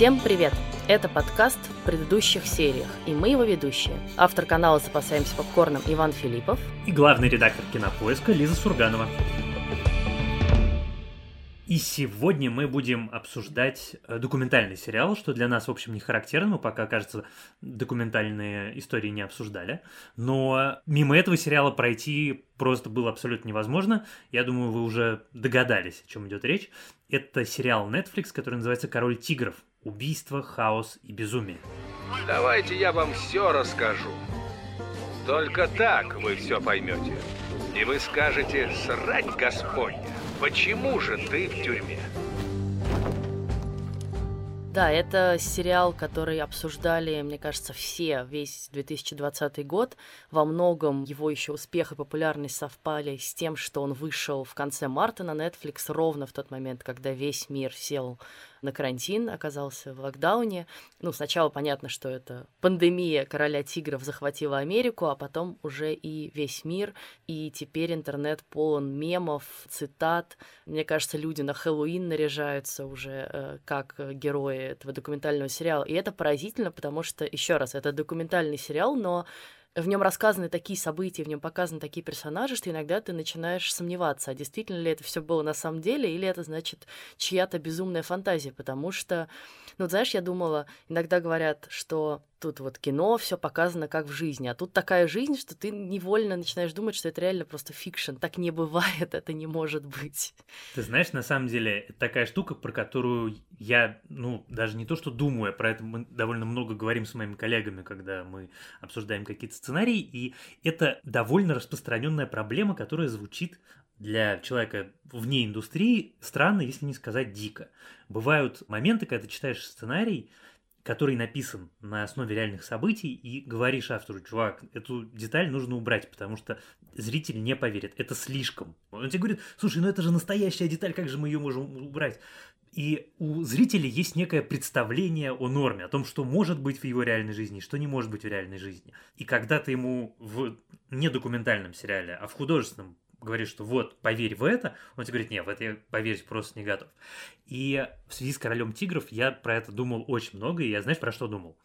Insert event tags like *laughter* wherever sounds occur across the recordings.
Всем привет! Это подкаст в предыдущих сериях, и мы его ведущие. Автор канала «Запасаемся попкорном» Иван Филиппов и главный редактор кинопоиска Лиза Сурганова. И сегодня мы будем обсуждать э, документальный сериал, что для нас, в общем, не характерно. Мы пока, кажется, документальные истории не обсуждали. Но мимо этого сериала пройти просто было абсолютно невозможно. Я думаю, вы уже догадались, о чем идет речь. Это сериал Netflix, который называется «Король тигров. Убийство, хаос и безумие». Давайте я вам все расскажу. Только так вы все поймете. И вы скажете «Срать Господня». Почему же ты в тюрьме? Да, это сериал, который обсуждали, мне кажется, все весь 2020 год. Во многом его еще успех и популярность совпали с тем, что он вышел в конце марта на Netflix ровно в тот момент, когда весь мир сел на карантин, оказался в локдауне. Ну, сначала понятно, что это пандемия короля тигров захватила Америку, а потом уже и весь мир, и теперь интернет полон мемов, цитат. Мне кажется, люди на Хэллоуин наряжаются уже э, как герои этого документального сериала. И это поразительно, потому что, еще раз, это документальный сериал, но в нем рассказаны такие события, в нем показаны такие персонажи, что иногда ты начинаешь сомневаться, а действительно ли это все было на самом деле, или это значит чья-то безумная фантазия, потому что, ну, знаешь, я думала, иногда говорят, что тут вот кино, все показано как в жизни, а тут такая жизнь, что ты невольно начинаешь думать, что это реально просто fiction. Так не бывает, *laughs* это не может быть. Ты знаешь, на самом деле, такая штука, про которую я, ну, даже не то, что думаю, а про это мы довольно много говорим с моими коллегами, когда мы обсуждаем какие-то сценарии, и это довольно распространенная проблема, которая звучит для человека вне индустрии странно, если не сказать дико. Бывают моменты, когда ты читаешь сценарий, который написан на основе реальных событий, и говоришь автору, чувак, эту деталь нужно убрать, потому что зритель не поверит, это слишком. Он тебе говорит, слушай, ну это же настоящая деталь, как же мы ее можем убрать? И у зрителей есть некое представление о норме, о том, что может быть в его реальной жизни, что не может быть в реальной жизни. И когда ты ему в недокументальном сериале, а в художественном говоришь, что вот, поверь в это, он тебе говорит, нет, в это я поверить просто не готов. И в связи с «Королем тигров» я про это думал очень много, и я, знаешь, про что думал?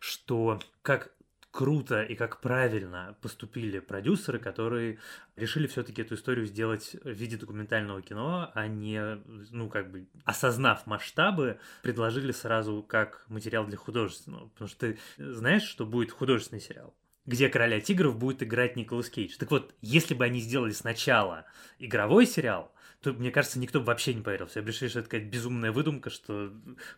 Что как круто и как правильно поступили продюсеры, которые решили все-таки эту историю сделать в виде документального кино, а не, ну, как бы, осознав масштабы, предложили сразу как материал для художественного. Потому что ты знаешь, что будет художественный сериал где короля тигров будет играть Николас Кейдж. Так вот, если бы они сделали сначала игровой сериал, то, мне кажется, никто бы вообще не поверил. Все бы решили, что это какая-то безумная выдумка, что,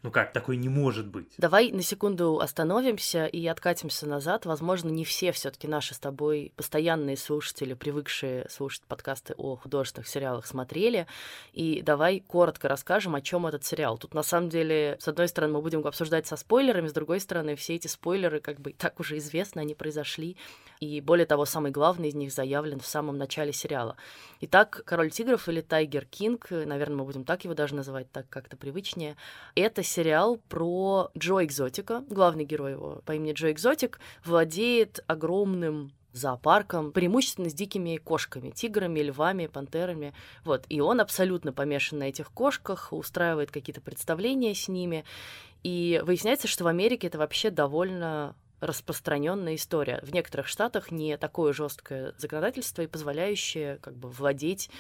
ну как, такое не может быть. Давай на секунду остановимся и откатимся назад. Возможно, не все все таки наши с тобой постоянные слушатели, привыкшие слушать подкасты о художественных сериалах, смотрели. И давай коротко расскажем, о чем этот сериал. Тут, на самом деле, с одной стороны, мы будем обсуждать со спойлерами, с другой стороны, все эти спойлеры, как бы, так уже известны, они произошли. И более того, самый главный из них заявлен в самом начале сериала. Итак, «Король тигров» или «Тайгер Кинг», наверное, мы будем так его даже называть, так как-то привычнее, это сериал про Джо Экзотика. Главный герой его по имени Джо Экзотик владеет огромным зоопарком, преимущественно с дикими кошками, тиграми, львами, пантерами. Вот. И он абсолютно помешан на этих кошках, устраивает какие-то представления с ними. И выясняется, что в Америке это вообще довольно распространенная история. В некоторых штатах не такое жесткое законодательство и позволяющее как бы владеть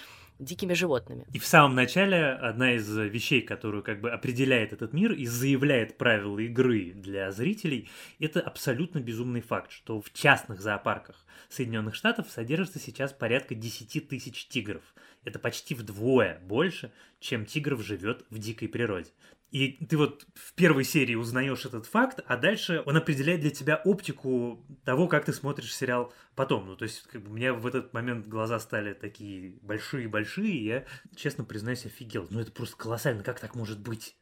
дикими животными. И в самом начале одна из вещей, которую как бы определяет этот мир и заявляет правила игры для зрителей, это абсолютно безумный факт, что в частных зоопарках Соединенных Штатов содержится сейчас порядка 10 тысяч тигров. Это почти вдвое больше, чем тигров живет в дикой природе. И ты вот в первой серии узнаешь этот факт, а дальше он определяет для тебя оптику того, как ты смотришь сериал потом. Ну, то есть, как бы, у меня в этот момент глаза стали такие большие-большие, и я, честно признаюсь, офигел. Ну, это просто колоссально, как так может быть?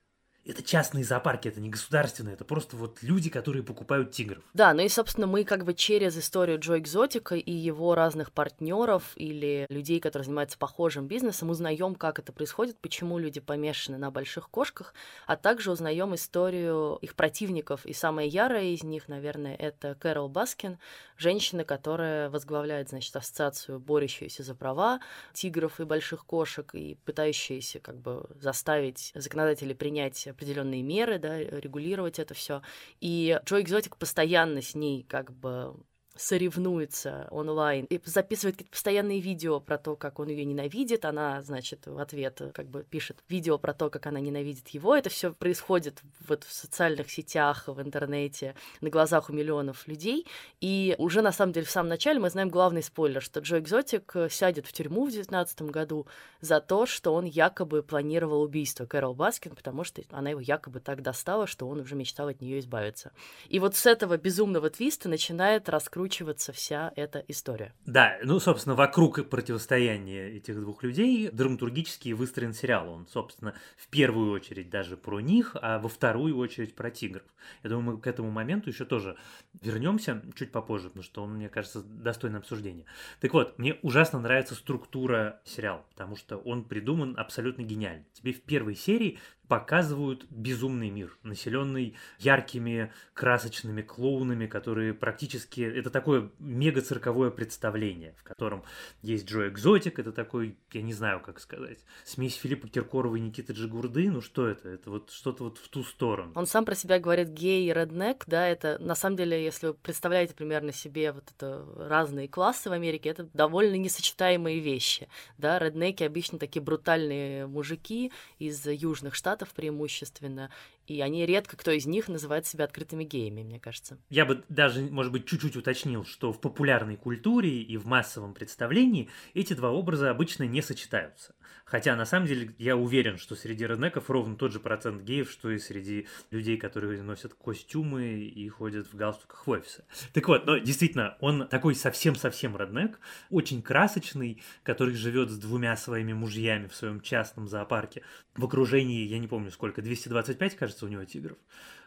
Это частные зоопарки, это не государственные, это просто вот люди, которые покупают тигров. Да, ну и, собственно, мы как бы через историю Джо Экзотика и его разных партнеров или людей, которые занимаются похожим бизнесом, узнаем, как это происходит, почему люди помешаны на больших кошках, а также узнаем историю их противников. И самая ярая из них, наверное, это Кэрол Баскин, женщина, которая возглавляет, значит, ассоциацию, борющуюся за права тигров и больших кошек и пытающаяся как бы заставить законодателей принять определенные меры, да, регулировать это все. И Джо Экзотик постоянно с ней как бы соревнуется онлайн и записывает какие-то постоянные видео про то, как он ее ненавидит. Она, значит, в ответ как бы пишет видео про то, как она ненавидит его. Это все происходит вот в социальных сетях, в интернете, на глазах у миллионов людей. И уже на самом деле в самом начале мы знаем главный спойлер, что Джо Экзотик сядет в тюрьму в 2019 году за то, что он якобы планировал убийство Кэрол Баскин, потому что она его якобы так достала, что он уже мечтал от нее избавиться. И вот с этого безумного твиста начинает раскручивать раскручиваться вся эта история. Да, ну, собственно, вокруг противостояния этих двух людей драматургически выстроен сериал. Он, собственно, в первую очередь даже про них, а во вторую очередь про тигров. Я думаю, мы к этому моменту еще тоже вернемся чуть попозже, потому что он, мне кажется, достойно обсуждения. Так вот, мне ужасно нравится структура сериала, потому что он придуман абсолютно гениально. Тебе в первой серии показывают безумный мир, населенный яркими, красочными клоунами, которые практически... Это такое мега-цирковое представление, в котором есть Джо Экзотик, это такой, я не знаю, как сказать, смесь Филиппа Киркорова и Никиты Джигурды, ну что это? Это вот что-то вот в ту сторону. Он сам про себя говорит гей и реднек, да, это на самом деле, если вы представляете примерно себе вот это разные классы в Америке, это довольно несочетаемые вещи, да, реднеки обычно такие брутальные мужики из южных штатов, штатов преимущественно, и они редко кто из них называет себя открытыми геями, мне кажется. Я бы даже, может быть, чуть-чуть уточнил, что в популярной культуре и в массовом представлении эти два образа обычно не сочетаются. Хотя, на самом деле, я уверен, что среди реднеков ровно тот же процент геев, что и среди людей, которые носят костюмы и ходят в галстуках в офисы. Так вот, но действительно, он такой совсем-совсем реднек, очень красочный, который живет с двумя своими мужьями в своем частном зоопарке в окружении, я не помню сколько, 225, кажется, у него тигров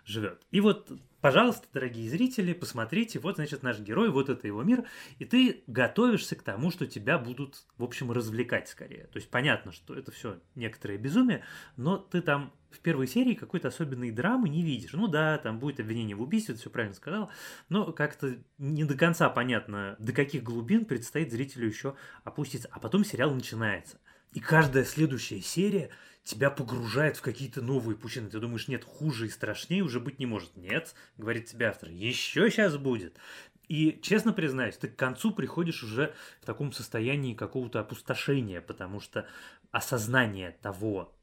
живет. И вот, пожалуйста, дорогие зрители, посмотрите, вот, значит, наш герой, вот это его мир, и ты готовишься к тому, что тебя будут, в общем, развлекать скорее. То есть понятно, что это все некоторое безумие, но ты там в первой серии какой-то особенной драмы не видишь. Ну да, там будет обвинение в убийстве, ты все правильно сказал, но как-то не до конца понятно, до каких глубин предстоит зрителю еще опуститься. А потом сериал начинается. И каждая следующая серия тебя погружает в какие-то новые пучины. Ты думаешь, нет, хуже и страшнее уже быть не может. Нет, говорит тебе автор, еще сейчас будет. И, честно признаюсь, ты к концу приходишь уже в таком состоянии какого-то опустошения, потому что осознание того,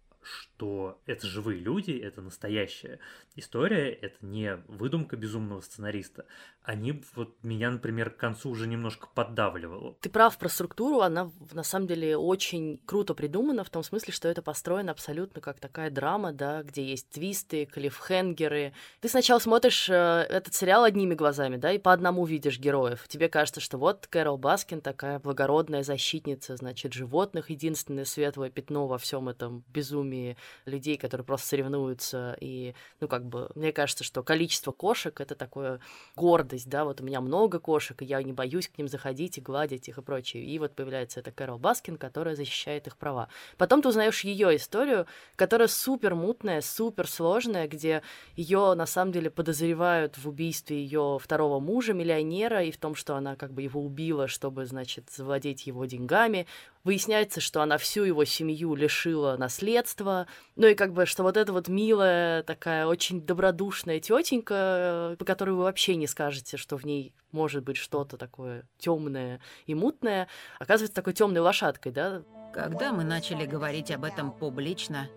что это живые люди, это настоящая история, это не выдумка безумного сценариста. Они вот меня, например, к концу уже немножко поддавливало. Ты прав про структуру, она на самом деле очень круто придумана, в том смысле, что это построено абсолютно как такая драма, да, где есть твисты, клиффхенгеры. Ты сначала смотришь э, этот сериал одними глазами, да, и по одному видишь героев. Тебе кажется, что вот Кэрол Баскин такая благородная защитница, значит, животных, единственное светлое пятно во всем этом безумии людей, которые просто соревнуются. И, ну, как бы, мне кажется, что количество кошек — это такое гордость, да, вот у меня много кошек, и я не боюсь к ним заходить и гладить их и прочее. И вот появляется эта Кэрол Баскин, которая защищает их права. Потом ты узнаешь ее историю, которая супер мутная, супер сложная, где ее на самом деле подозревают в убийстве ее второго мужа, миллионера, и в том, что она как бы его убила, чтобы, значит, завладеть его деньгами. Выясняется, что она всю его семью лишила наследства. Ну и как бы, что вот эта вот милая, такая очень добродушная тетенька, по которой вы вообще не скажете, что в ней может быть что-то такое темное и мутное, оказывается такой темной лошадкой, да? Когда мы начали говорить об этом публично,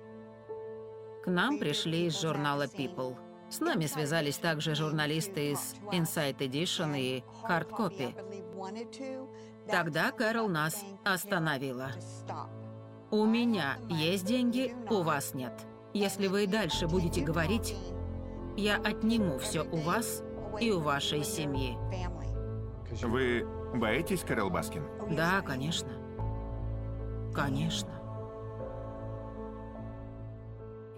к нам пришли из журнала People. С нами связались также журналисты из Inside Edition и Hard Copy. Тогда Кэрол нас остановила. У меня есть деньги, у вас нет. Если вы и дальше будете говорить, я отниму все у вас и у вашей семьи. Вы боитесь, Кэрол Баскин? Да, конечно. Конечно.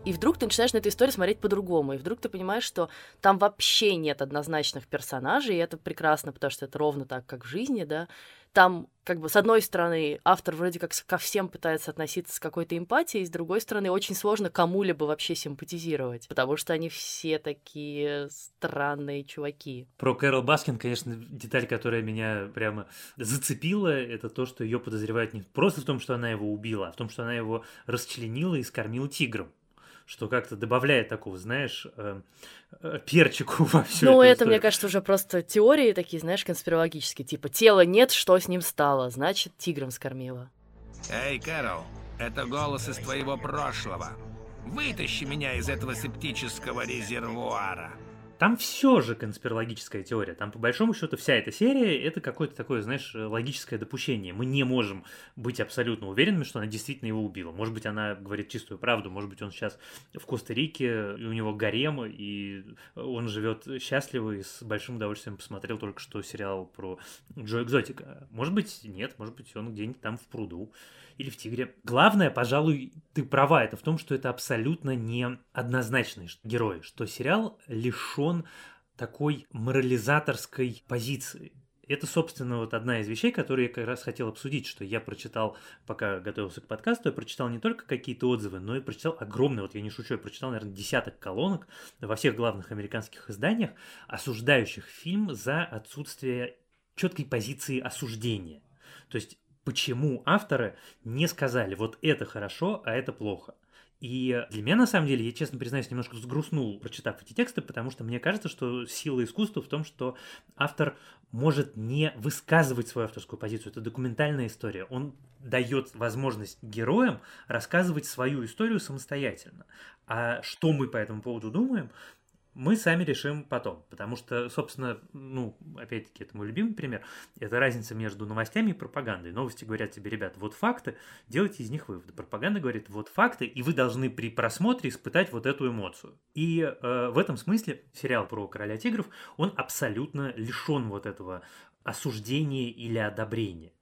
И вдруг ты начинаешь на эту историю смотреть по-другому. И вдруг ты понимаешь, что там вообще нет однозначных персонажей, и это прекрасно, потому что это ровно так, как в жизни, да. Там, как бы, с одной стороны, автор вроде как ко всем пытается относиться с какой-то эмпатией, с другой стороны, очень сложно кому-либо вообще симпатизировать, потому что они все такие странные чуваки. Про Кэрол Баскин, конечно, деталь, которая меня прямо зацепила, это то, что ее подозревают не просто в том, что она его убила, а в том, что она его расчленила и скормила тиграм. Что как-то добавляет такого, знаешь, э, э, перчику *laughs* во все Ну, это, мне кажется, уже просто теории такие, знаешь, конспирологические. Типа, тела нет, что с ним стало? Значит, тиграм скормила. Эй, Кэрол, это голос из твоего прошлого. Вытащи меня из этого септического резервуара. Там все же конспирологическая теория. Там, по большому счету, вся эта серия — это какое-то такое, знаешь, логическое допущение. Мы не можем быть абсолютно уверенными, что она действительно его убила. Может быть, она говорит чистую правду, может быть, он сейчас в Коста-Рике, и у него гарем, и он живет счастливо и с большим удовольствием посмотрел только что сериал про Джо Экзотика. Может быть, нет, может быть, он где-нибудь там в пруду или в «Тигре». Главное, пожалуй, ты права, это в том, что это абсолютно не однозначный герой, что сериал лишен такой морализаторской позиции. Это, собственно, вот одна из вещей, которые я как раз хотел обсудить, что я прочитал, пока готовился к подкасту, я прочитал не только какие-то отзывы, но и прочитал огромный, вот я не шучу, я прочитал, наверное, десяток колонок во всех главных американских изданиях, осуждающих фильм за отсутствие четкой позиции осуждения. То есть почему авторы не сказали, вот это хорошо, а это плохо. И для меня, на самом деле, я, честно признаюсь, немножко сгрустнул, прочитав эти тексты, потому что мне кажется, что сила искусства в том, что автор может не высказывать свою авторскую позицию. Это документальная история. Он дает возможность героям рассказывать свою историю самостоятельно. А что мы по этому поводу думаем, мы сами решим потом, потому что, собственно, ну, опять-таки, это мой любимый пример, это разница между новостями и пропагандой. Новости говорят тебе, ребят, вот факты, делайте из них выводы. Пропаганда говорит, вот факты, и вы должны при просмотре испытать вот эту эмоцию. И э, в этом смысле сериал про Короля Тигров, он абсолютно лишен вот этого осуждения или одобрения.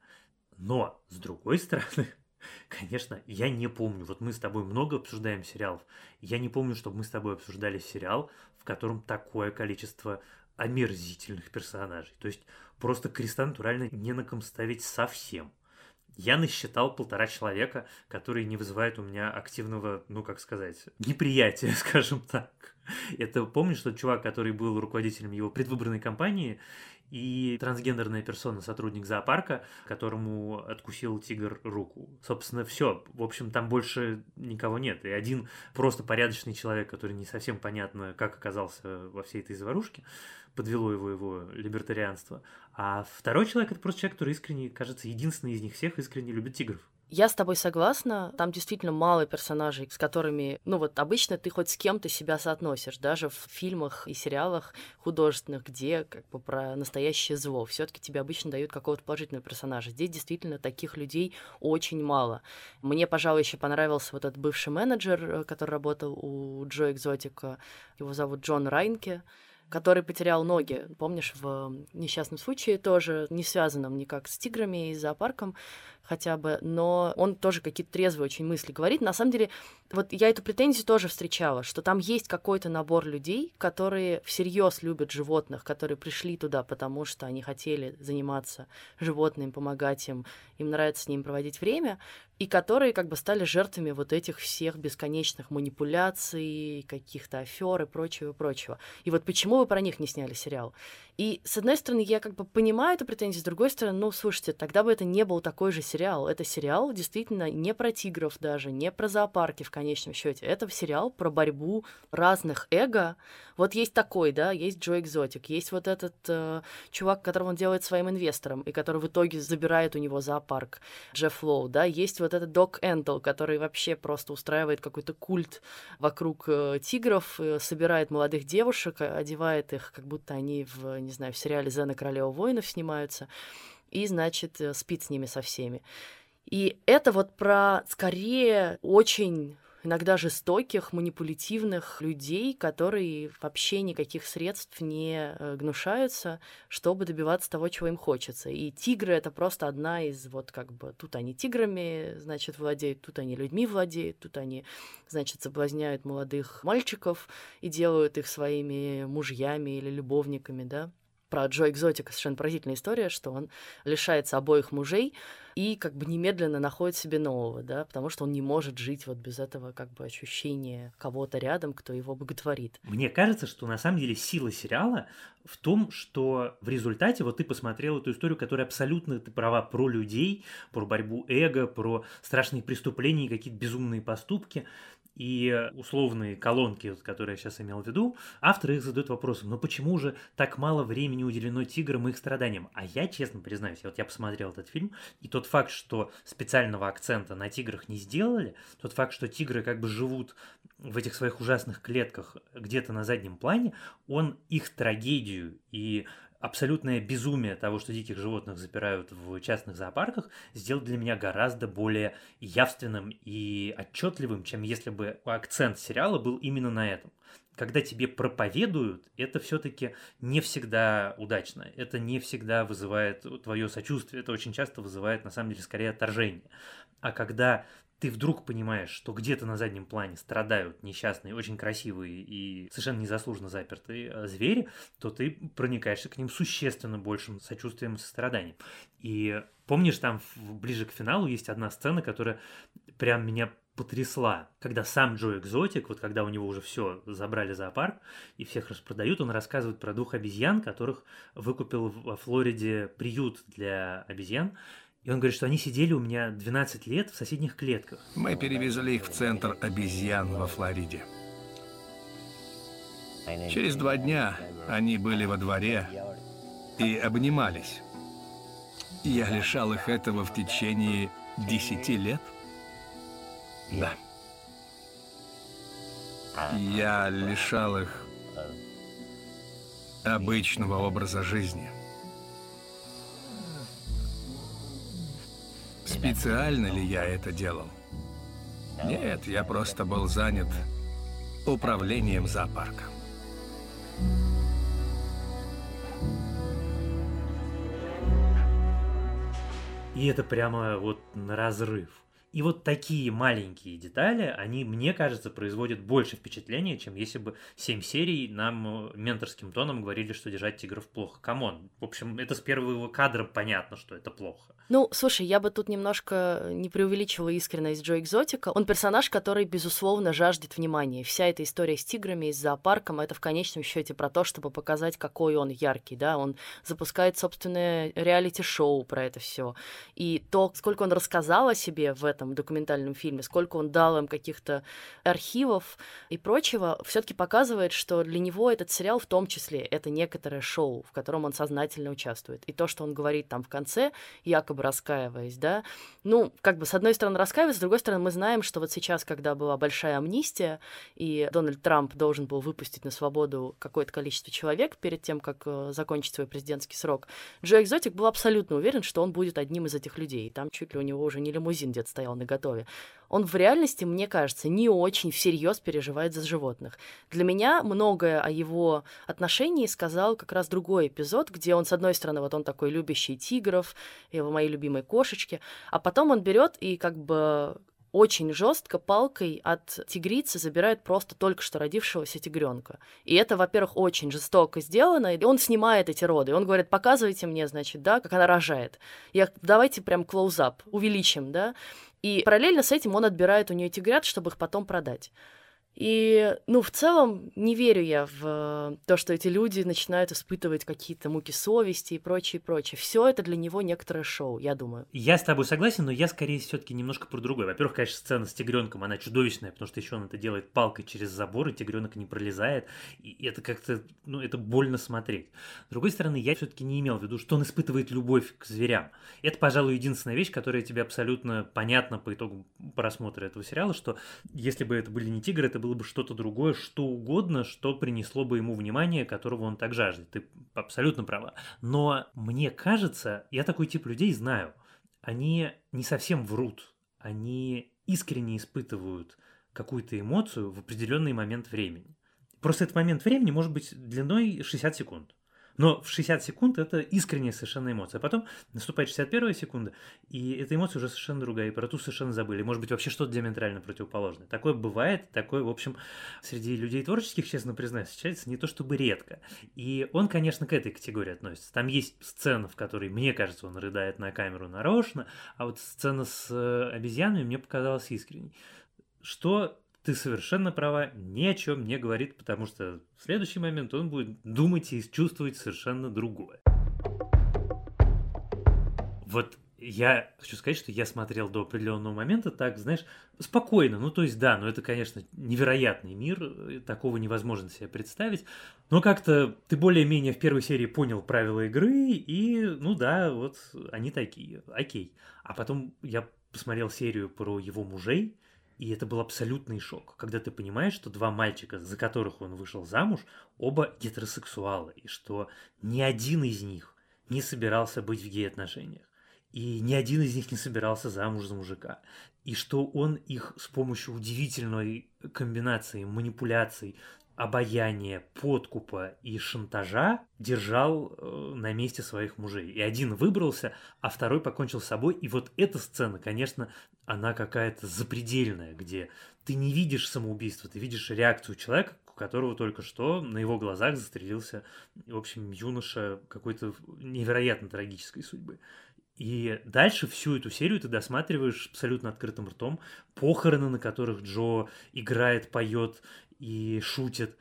Но, с другой стороны, *laughs* Конечно, я не помню. Вот мы с тобой много обсуждаем сериалов. Я не помню, чтобы мы с тобой обсуждали сериал, в котором такое количество омерзительных персонажей. То есть просто креста натурально не на ком ставить совсем. Я насчитал полтора человека, которые не вызывают у меня активного, ну как сказать, неприятия, *laughs* скажем так. Это помнишь тот чувак, который был руководителем его предвыборной кампании, и трансгендерная персона, сотрудник зоопарка, которому откусил тигр руку. Собственно, все. В общем, там больше никого нет. И один просто порядочный человек, который не совсем понятно, как оказался во всей этой заварушке, подвело его его либертарианство. А второй человек — это просто человек, который искренне, кажется, единственный из них всех искренне любит тигров. Я с тобой согласна. Там действительно мало персонажей, с которыми, ну вот обычно ты хоть с кем-то себя соотносишь, даже в фильмах и сериалах художественных, где как бы про настоящее зло. все таки тебе обычно дают какого-то положительного персонажа. Здесь действительно таких людей очень мало. Мне, пожалуй, еще понравился вот этот бывший менеджер, э, который работал у Джо Экзотика. Его зовут Джон Райнке который потерял ноги, помнишь, в несчастном случае тоже, не связанном никак с тиграми и зоопарком хотя бы, но он тоже какие-то трезвые очень мысли говорит. На самом деле, вот я эту претензию тоже встречала, что там есть какой-то набор людей, которые всерьез любят животных, которые пришли туда, потому что они хотели заниматься животными, помогать им, им нравится с ними проводить время, и которые как бы стали жертвами вот этих всех бесконечных манипуляций, каких-то афер и прочего, и прочего. И вот почему вы про них не сняли сериал? И, с одной стороны, я как бы понимаю эту претензию, с другой стороны, ну, слушайте, тогда бы это не был такой же сериал. Это сериал действительно не про тигров даже, не про зоопарки в конечном счете. Это сериал про борьбу разных эго. Вот есть такой, да, есть Джо Экзотик, есть вот этот э, чувак, которого он делает своим инвестором, и который в итоге забирает у него зоопарк, Джефф Лоу, да, есть вот этот Док Энтл, который вообще просто устраивает какой-то культ вокруг э, тигров, э, собирает молодых девушек, одевает их, как будто они в, не знаю, в сериале «Зена королева воинов» снимаются, и, значит, э, спит с ними со всеми. И это вот про, скорее, очень иногда жестоких, манипулятивных людей, которые вообще никаких средств не э, гнушаются, чтобы добиваться того, чего им хочется. И тигры — это просто одна из вот как бы... Тут они тиграми, значит, владеют, тут они людьми владеют, тут они, значит, соблазняют молодых мальчиков и делают их своими мужьями или любовниками, да про Джо Экзотика совершенно поразительная история, что он лишается обоих мужей и как бы немедленно находит себе нового, да, потому что он не может жить вот без этого как бы ощущения кого-то рядом, кто его боготворит. Мне кажется, что на самом деле сила сериала в том, что в результате вот ты посмотрел эту историю, которая абсолютно, ты права, про людей, про борьбу эго, про страшные преступления какие-то безумные поступки, и условные колонки, которые я сейчас имел в виду, авторы их задают вопросом, ну почему же так мало времени уделено тиграм и их страданиям? А я, честно признаюсь, вот я посмотрел этот фильм, и тот факт, что специального акцента на тиграх не сделали, тот факт, что тигры как бы живут в этих своих ужасных клетках где-то на заднем плане, он их трагедию и абсолютное безумие того, что диких животных запирают в частных зоопарках, сделал для меня гораздо более явственным и отчетливым, чем если бы акцент сериала был именно на этом. Когда тебе проповедуют, это все-таки не всегда удачно, это не всегда вызывает твое сочувствие, это очень часто вызывает, на самом деле, скорее отторжение. А когда ты вдруг понимаешь, что где-то на заднем плане страдают несчастные, очень красивые и совершенно незаслуженно запертые э, звери, то ты проникаешься к ним существенно большим сочувствием и состраданием. И помнишь, там ближе к финалу есть одна сцена, которая прям меня потрясла, когда сам Джо Экзотик, вот когда у него уже все забрали зоопарк и всех распродают, он рассказывает про двух обезьян, которых выкупил во Флориде приют для обезьян, и он говорит, что они сидели у меня 12 лет в соседних клетках. Мы перевезли их в центр обезьян во Флориде. Через два дня они были во дворе и обнимались. Я лишал их этого в течение 10 лет. Да. Я лишал их обычного образа жизни. Специально ли я это делал? Нет, я просто был занят управлением зоопарка. И это прямо вот на разрыв. И вот такие маленькие детали, они, мне кажется, производят больше впечатления, чем если бы 7 серий нам э, менторским тоном говорили, что держать тигров плохо. Come on. В общем, это с первого кадра понятно, что это плохо. Ну, слушай, я бы тут немножко не преувеличивала искренность Джо Экзотика. Он персонаж, который, безусловно, жаждет внимания. Вся эта история с тиграми и с зоопарком — это в конечном счете про то, чтобы показать, какой он яркий, да. Он запускает собственное реалити-шоу про это все. И то, сколько он рассказал о себе в этом документальном фильме, сколько он дал им каких-то архивов и прочего, все таки показывает, что для него этот сериал в том числе это некоторое шоу, в котором он сознательно участвует. И то, что он говорит там в конце, якобы бы раскаиваясь, да. Ну, как бы, с одной стороны, раскаиваясь, с другой стороны, мы знаем, что вот сейчас, когда была большая амнистия, и Дональд Трамп должен был выпустить на свободу какое-то количество человек перед тем, как э, закончить свой президентский срок, Джо Экзотик был абсолютно уверен, что он будет одним из этих людей. Там чуть ли у него уже не лимузин где-то стоял на готове. Он в реальности, мне кажется, не очень всерьез переживает за животных. Для меня многое о его отношении сказал как раз другой эпизод, где он, с одной стороны, вот он такой любящий тигров, его мои любимой кошечки, а потом он берет и как бы очень жестко палкой от тигрицы забирает просто только что родившегося тигренка. И это, во-первых, очень жестоко сделано. И он снимает эти роды. Он говорит, показывайте мне, значит, да, как она рожает. Я, давайте прям клоузап, увеличим, да. И параллельно с этим он отбирает у нее тигрят, чтобы их потом продать. И, ну, в целом, не верю я в то, что эти люди начинают испытывать какие-то муки совести и прочее, прочее. Все это для него некоторое шоу, я думаю. Я с тобой согласен, но я скорее все-таки немножко про другое. Во-первых, конечно, сцена с тигренком, она чудовищная, потому что еще он это делает палкой через забор, и тигренок не пролезает. И это как-то, ну, это больно смотреть. С другой стороны, я все-таки не имел в виду, что он испытывает любовь к зверям. Это, пожалуй, единственная вещь, которая тебе абсолютно понятна по итогу просмотра этого сериала, что если бы это были не тигры, это было бы что-то другое, что угодно, что принесло бы ему внимание, которого он так жаждет. Ты абсолютно права. Но мне кажется, я такой тип людей знаю, они не совсем врут, они искренне испытывают какую-то эмоцию в определенный момент времени. Просто этот момент времени может быть длиной 60 секунд. Но в 60 секунд это искренняя совершенно эмоция. А потом наступает 61 секунда, и эта эмоция уже совершенно другая, и про ту совершенно забыли. Может быть, вообще что-то диаметрально противоположное. Такое бывает, такое, в общем, среди людей творческих, честно признаюсь, встречается не то чтобы редко. И он, конечно, к этой категории относится. Там есть сцена, в которой, мне кажется, он рыдает на камеру нарочно, а вот сцена с э, обезьянами мне показалась искренней. Что ты совершенно права, ни о чем не говорит, потому что в следующий момент он будет думать и чувствовать совершенно другое. Вот я хочу сказать, что я смотрел до определенного момента так, знаешь, спокойно. Ну, то есть, да, ну это, конечно, невероятный мир, такого невозможно себе представить. Но как-то ты более-менее в первой серии понял правила игры, и, ну да, вот они такие, окей. А потом я посмотрел серию про его мужей, и это был абсолютный шок, когда ты понимаешь, что два мальчика, за которых он вышел замуж, оба гетеросексуалы, и что ни один из них не собирался быть в гей-отношениях. И ни один из них не собирался замуж за мужика. И что он их с помощью удивительной комбинации манипуляций, обаяния, подкупа и шантажа держал э, на месте своих мужей. И один выбрался, а второй покончил с собой. И вот эта сцена, конечно, она какая-то запредельная, где ты не видишь самоубийство, ты видишь реакцию человека, у которого только что на его глазах застрелился, в общем, юноша какой-то невероятно трагической судьбы. И дальше всю эту серию ты досматриваешь абсолютно открытым ртом. Похороны, на которых Джо играет, поет и шутит.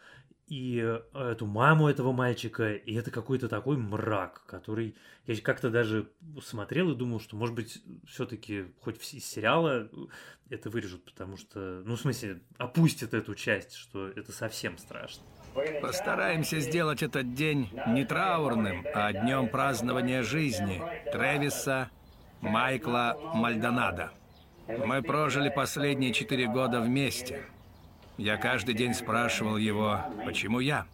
И э, эту маму этого мальчика. И это какой-то такой мрак, который я как-то даже смотрел и думал, что, может быть, все-таки хоть из сериала это вырежут, потому что, ну, в смысле, опустят эту часть, что это совсем страшно. Постараемся сделать этот день не траурным, а днем празднования жизни Тревиса Майкла Мальдонада. Мы прожили последние четыре года вместе. Я каждый день спрашивал его, почему я?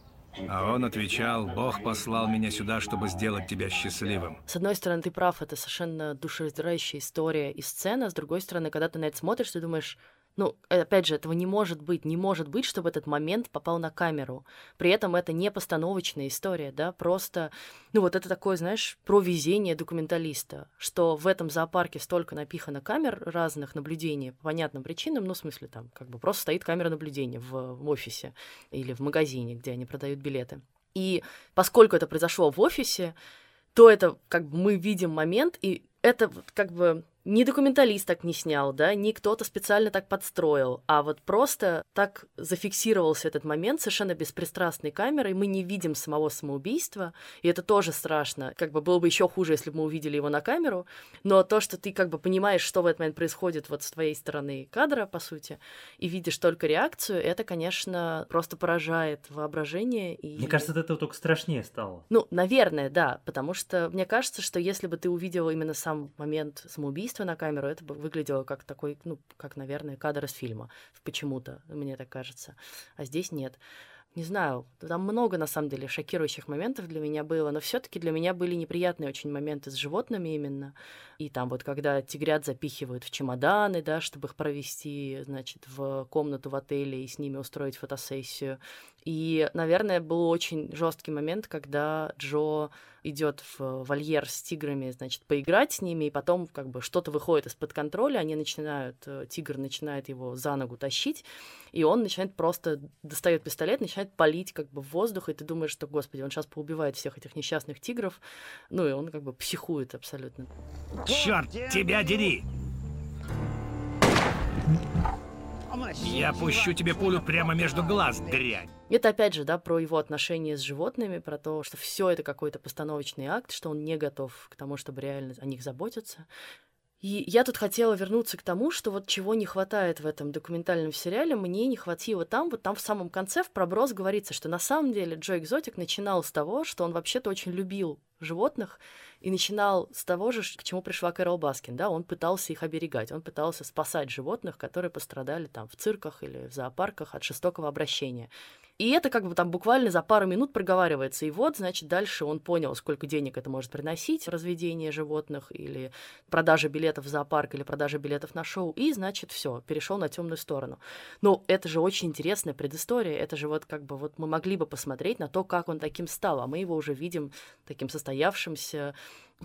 А он отвечал, Бог послал меня сюда, чтобы сделать тебя счастливым. С одной стороны, ты прав, это совершенно душераздирающая история и сцена. С другой стороны, когда ты на это смотришь, ты думаешь, ну, э, опять же, этого не может быть. Не может быть, чтобы этот момент попал на камеру. При этом это не постановочная история, да, просто, ну, вот это такое, знаешь, про везение документалиста, что в этом зоопарке столько напихано камер разных наблюдений по понятным причинам, ну, в смысле, там, как бы просто стоит камера наблюдения в, в офисе или в магазине, где они продают билеты. И поскольку это произошло в офисе, то это как бы мы видим момент, и это как бы ни документалист так не снял, да, ни кто-то специально так подстроил, а вот просто так зафиксировался этот момент совершенно беспристрастной камерой, мы не видим самого самоубийства, и это тоже страшно. Как бы было бы еще хуже, если бы мы увидели его на камеру, но то, что ты как бы понимаешь, что в этот момент происходит вот с твоей стороны кадра, по сути, и видишь только реакцию, это, конечно, просто поражает воображение. И... Мне кажется, от этого только страшнее стало. Ну, наверное, да, потому что мне кажется, что если бы ты увидел именно сам момент самоубийства, убийство на камеру, это выглядело как такой, ну, как, наверное, кадр из фильма. Почему-то, мне так кажется. А здесь нет. Не знаю, там много, на самом деле, шокирующих моментов для меня было, но все таки для меня были неприятные очень моменты с животными именно. И там вот, когда тигрят запихивают в чемоданы, да, чтобы их провести, значит, в комнату в отеле и с ними устроить фотосессию. И, наверное, был очень жесткий момент, когда Джо идет в вольер с тиграми, значит, поиграть с ними, и потом как бы что-то выходит из-под контроля, они начинают, э, тигр начинает его за ногу тащить, и он начинает просто, достает пистолет, начинает палить как бы в воздух, и ты думаешь, что, господи, он сейчас поубивает всех этих несчастных тигров, ну и он как бы психует абсолютно. Черт, тебя дери! Я пущу тебе пулю прямо между глаз, дрянь. Это опять же, да, про его отношения с животными, про то, что все это какой-то постановочный акт, что он не готов к тому, чтобы реально о них заботиться. И я тут хотела вернуться к тому, что вот чего не хватает в этом документальном сериале, мне не хватило там, вот там в самом конце в проброс говорится, что на самом деле Джо Экзотик начинал с того, что он вообще-то очень любил животных, и начинал с того же, к чему пришла Кэрол Баскин, да, он пытался их оберегать, он пытался спасать животных, которые пострадали там в цирках или в зоопарках от жестокого обращения. И это как бы там буквально за пару минут проговаривается. И вот, значит, дальше он понял, сколько денег это может приносить, разведение животных или продажа билетов в зоопарк или продажа билетов на шоу. И, значит, все, перешел на темную сторону. Но это же очень интересная предыстория. Это же вот как бы вот мы могли бы посмотреть на то, как он таким стал. А мы его уже видим таким состоявшимся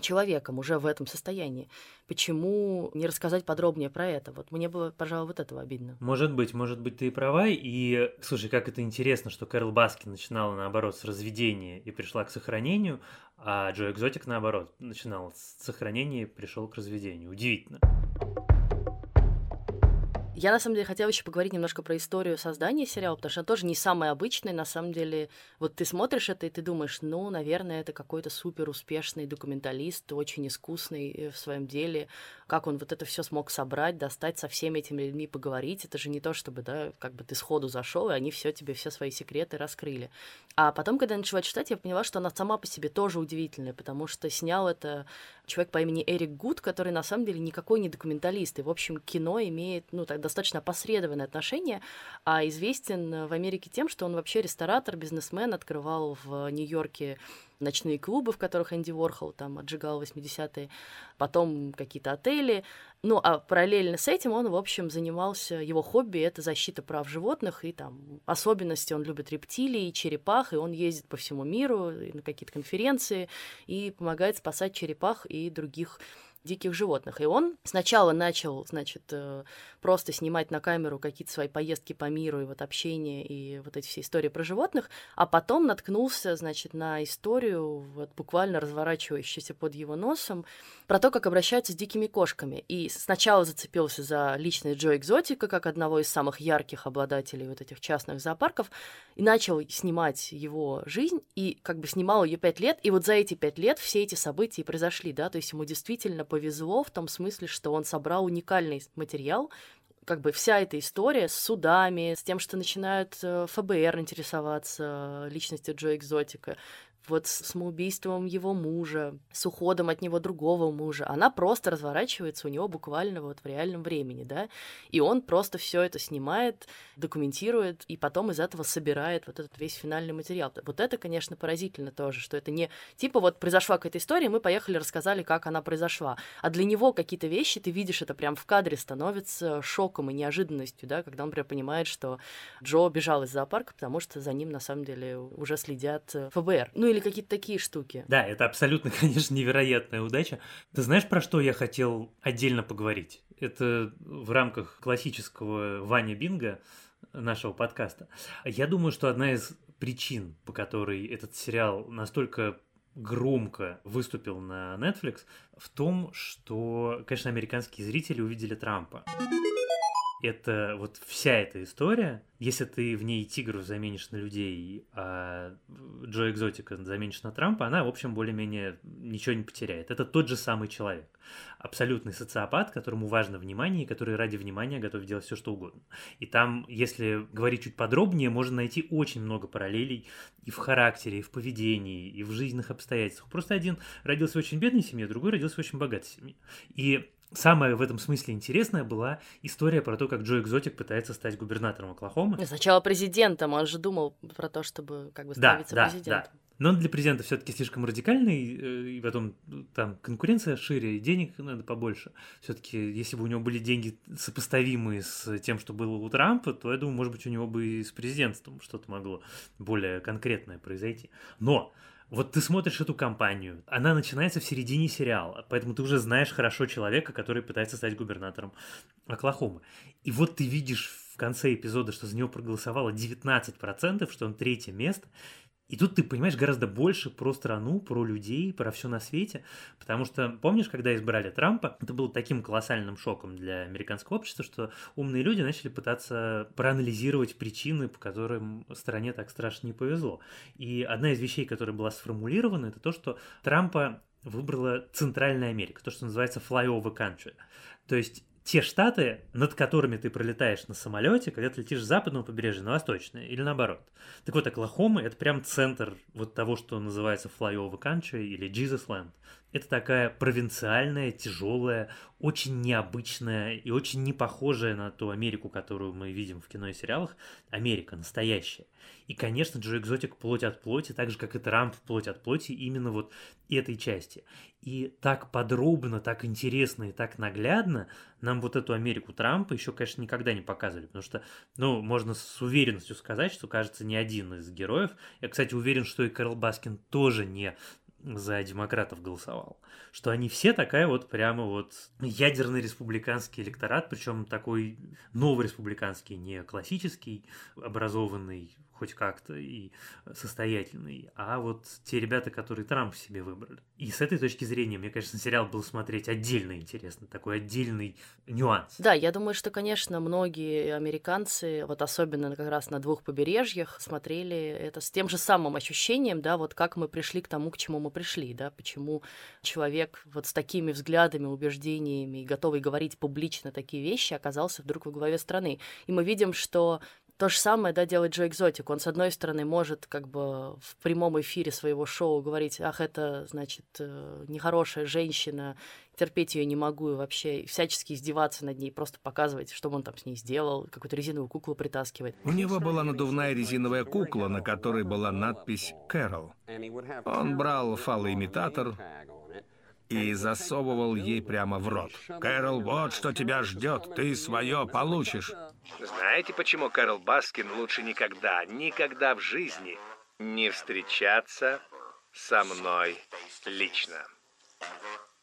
человеком уже в этом состоянии. Почему не рассказать подробнее про это? Вот мне было, пожалуй, вот этого обидно. Может быть, может быть, ты и права. И, слушай, как это интересно, что Кэрол Баскин начинала, наоборот, с разведения и пришла к сохранению, а Джо Экзотик, наоборот, начинал с сохранения и пришел к разведению. Удивительно. Я, на самом деле, хотела еще поговорить немножко про историю создания сериала, потому что она тоже не самая обычная, на самом деле. Вот ты смотришь это, и ты думаешь, ну, наверное, это какой-то супер успешный документалист, очень искусный э, в своем деле, как он вот это все смог собрать, достать со всеми этими людьми, поговорить. Это же не то, чтобы, да, как бы ты сходу зашел, и они все тебе, все свои секреты раскрыли. А потом, когда я начала читать, я поняла, что она сама по себе тоже удивительная, потому что снял это человек по имени Эрик Гуд, который на самом деле никакой не документалист. И, в общем, кино имеет, ну, так, достаточно опосредованное отношение, а известен в Америке тем, что он вообще ресторатор, бизнесмен, открывал в Нью-Йорке ночные клубы, в которых Энди Ворхол там отжигал 80-е, потом какие-то отели. Ну, а параллельно с этим он, в общем, занимался, его хобби — это защита прав животных, и там особенности он любит рептилий, черепах, и он ездит по всему миру на какие-то конференции и помогает спасать черепах и других диких животных. И он сначала начал, значит, э, просто снимать на камеру какие-то свои поездки по миру и вот общение и вот эти все истории про животных, а потом наткнулся, значит, на историю, вот буквально разворачивающуюся под его носом, про то, как обращаются с дикими кошками. И сначала зацепился за личность Джо Экзотика, как одного из самых ярких обладателей вот этих частных зоопарков, и начал снимать его жизнь, и как бы снимал ее пять лет, и вот за эти пять лет все эти события произошли, да, то есть ему действительно повезло в том смысле, что он собрал уникальный материал, как бы вся эта история с судами, с тем, что начинают э, ФБР интересоваться личностью Джо Экзотика, вот с самоубийством его мужа, с уходом от него другого мужа, она просто разворачивается у него буквально вот в реальном времени, да, и он просто все это снимает, документирует, и потом из этого собирает вот этот весь финальный материал. Вот это, конечно, поразительно тоже, что это не типа вот произошла какая-то история, мы поехали, рассказали, как она произошла, а для него какие-то вещи, ты видишь это прям в кадре, становится шоком и неожиданностью, да, когда он прям понимает, что Джо бежал из зоопарка, потому что за ним на самом деле уже следят ФБР. Ну или какие-то такие штуки. Да, это абсолютно, *laughs* конечно, невероятная удача. Ты знаешь, про что я хотел отдельно поговорить? Это в рамках классического Ваня Бинга нашего подкаста. Я думаю, что одна из причин, по которой этот сериал настолько громко выступил на Netflix, в том, что, конечно, американские зрители увидели Трампа это вот вся эта история, если ты в ней тигров заменишь на людей, а Джо Экзотика заменишь на Трампа, она, в общем, более-менее ничего не потеряет. Это тот же самый человек. Абсолютный социопат, которому важно внимание, и который ради внимания готов делать все, что угодно. И там, если говорить чуть подробнее, можно найти очень много параллелей и в характере, и в поведении, и в жизненных обстоятельствах. Просто один родился в очень бедной семье, другой родился в очень богатой семье. И Самое в этом смысле интересная была история про то, как Джо Экзотик пытается стать губернатором Оклахомы. Сначала президентом, он же думал про то, чтобы как бы становиться да, президентом. Да. Но он для президента все-таки слишком радикальный, э, и потом там конкуренция шире, и денег надо побольше. Все-таки, если бы у него были деньги сопоставимые с тем, что было у Трампа, то я думаю, может быть, у него бы и с президентством что-то могло более конкретное произойти. Но вот ты смотришь эту кампанию, она начинается в середине сериала, поэтому ты уже знаешь хорошо человека, который пытается стать губернатором Оклахомы. И вот ты видишь в конце эпизода, что за него проголосовало 19%, что он третье место, и тут ты понимаешь гораздо больше про страну, про людей, про все на свете. Потому что, помнишь, когда избрали Трампа, это было таким колоссальным шоком для американского общества, что умные люди начали пытаться проанализировать причины, по которым стране так страшно не повезло. И одна из вещей, которая была сформулирована, это то, что Трампа выбрала Центральная Америка, то, что называется flyover country. То есть те штаты, над которыми ты пролетаешь на самолете, когда ты летишь с западного побережья на восточное, или наоборот. Так вот, Оклахома — это прям центр вот того, что называется flyover country или Jesus Land. Это такая провинциальная, тяжелая, очень необычная и очень не похожая на ту Америку, которую мы видим в кино и сериалах, Америка настоящая. И, конечно, Джо Экзотик плоть от плоти, так же, как и Трамп плоть от плоти, именно вот этой части. И так подробно, так интересно и так наглядно нам вот эту Америку Трампа еще, конечно, никогда не показывали, потому что, ну, можно с уверенностью сказать, что, кажется, ни один из героев, я, кстати, уверен, что и Карл Баскин тоже не за демократов голосовал. Что они все такая вот прямо вот ядерный республиканский электорат, причем такой новый республиканский, не классический, образованный хоть как-то и состоятельный, а вот те ребята, которые Трамп себе выбрали. И с этой точки зрения, мне, конечно, сериал был смотреть отдельно интересно, такой отдельный нюанс. Да, я думаю, что, конечно, многие американцы, вот особенно как раз на двух побережьях, смотрели это с тем же самым ощущением, да, вот как мы пришли к тому, к чему мы пришли, да, почему человек вот с такими взглядами, убеждениями, готовый говорить публично такие вещи, оказался вдруг во главе страны. И мы видим, что то же самое, да, делает Джо Экзотик. Он, с одной стороны, может как бы в прямом эфире своего шоу говорить, ах, это, значит, э, нехорошая женщина, терпеть ее не могу и вообще всячески издеваться над ней, просто показывать, что он там с ней сделал, какую-то резиновую куклу притаскивает. У него была надувная резиновая кукла, на которой была надпись «Кэрол». Он брал фалоимитатор, и засовывал ей прямо в рот. «Кэрол, вот что тебя ждет, ты свое получишь!» Знаете, почему Кэрол Баскин лучше никогда, никогда в жизни не встречаться со мной лично?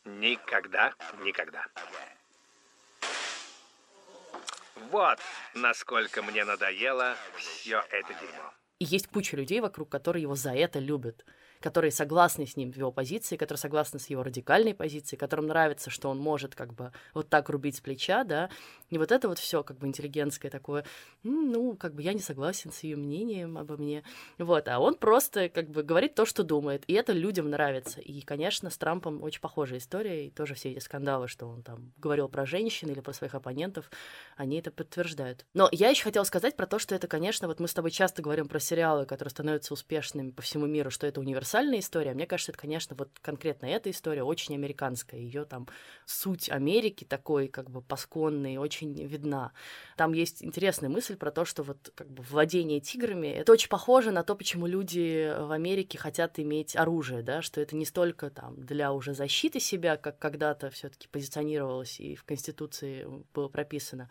Никогда, никогда. Вот насколько мне надоело все это дерьмо. И есть куча людей вокруг, которые его за это любят которые согласны с ним в его позиции, которые согласны с его радикальной позицией, которым нравится, что он может как бы вот так рубить с плеча, да, и вот это вот все как бы интеллигентское такое, ну, как бы я не согласен с ее мнением обо мне, вот, а он просто как бы говорит то, что думает, и это людям нравится, и, конечно, с Трампом очень похожая история, и тоже все эти скандалы, что он там говорил про женщин или про своих оппонентов, они это подтверждают. Но я еще хотела сказать про то, что это, конечно, вот мы с тобой часто говорим про сериалы, которые становятся успешными по всему миру, что это универсально универсальная история. Мне кажется, это, конечно, вот конкретно эта история очень американская. Ее там суть Америки такой, как бы пасконный, очень видна. Там есть интересная мысль про то, что вот как бы владение тиграми это очень похоже на то, почему люди в Америке хотят иметь оружие, да, что это не столько там для уже защиты себя, как когда-то все-таки позиционировалось и в Конституции было прописано,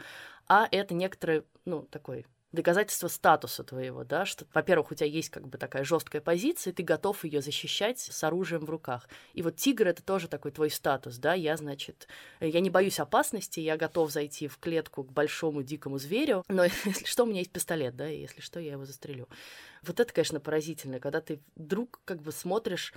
а это некоторый, ну, такой доказательство статуса твоего, да, что, во-первых, у тебя есть как бы такая жесткая позиция, и ты готов ее защищать с оружием в руках. И вот тигр это тоже такой твой статус, да, я, значит, я не боюсь опасности, я готов зайти в клетку к большому дикому зверю, но *laughs* если что, у меня есть пистолет, да, и если что, я его застрелю. Вот это, конечно, поразительно, когда ты вдруг как бы смотришь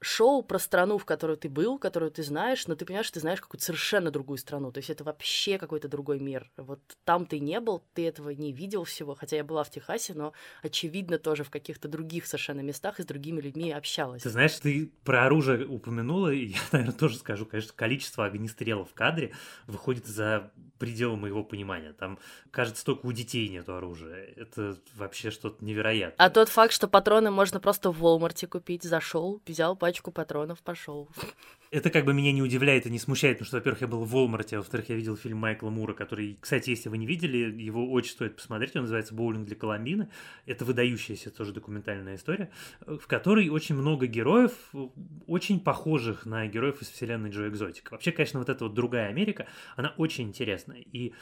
шоу про страну, в которой ты был, которую ты знаешь, но ты понимаешь, что ты знаешь какую-то совершенно другую страну. То есть это вообще какой-то другой мир. Вот там ты не был, ты этого не видел всего, хотя я была в Техасе, но очевидно тоже в каких-то других совершенно местах и с другими людьми общалась. Ты знаешь, ты про оружие упомянула, и я, *laughs* наверное, тоже скажу, конечно, количество огнестрелов в кадре выходит за пределы моего понимания. Там, кажется, только у детей нету оружия. Это вообще что-то невероятное. А тот факт, что патроны можно просто в Walmart купить, зашел, взял пачку патронов, пошел. Это как бы меня не удивляет и не смущает, потому что, во-первых, я был в Walmart, а во-вторых, я видел фильм Майкла Мура, который, кстати, если вы не видели, его очень стоит посмотреть, он называется «Боулинг для Коломбины». Это выдающаяся тоже документальная история, в которой очень много героев, очень похожих на героев из вселенной Джо Экзотика. Вообще, конечно, вот эта вот другая Америка, она очень интересная. И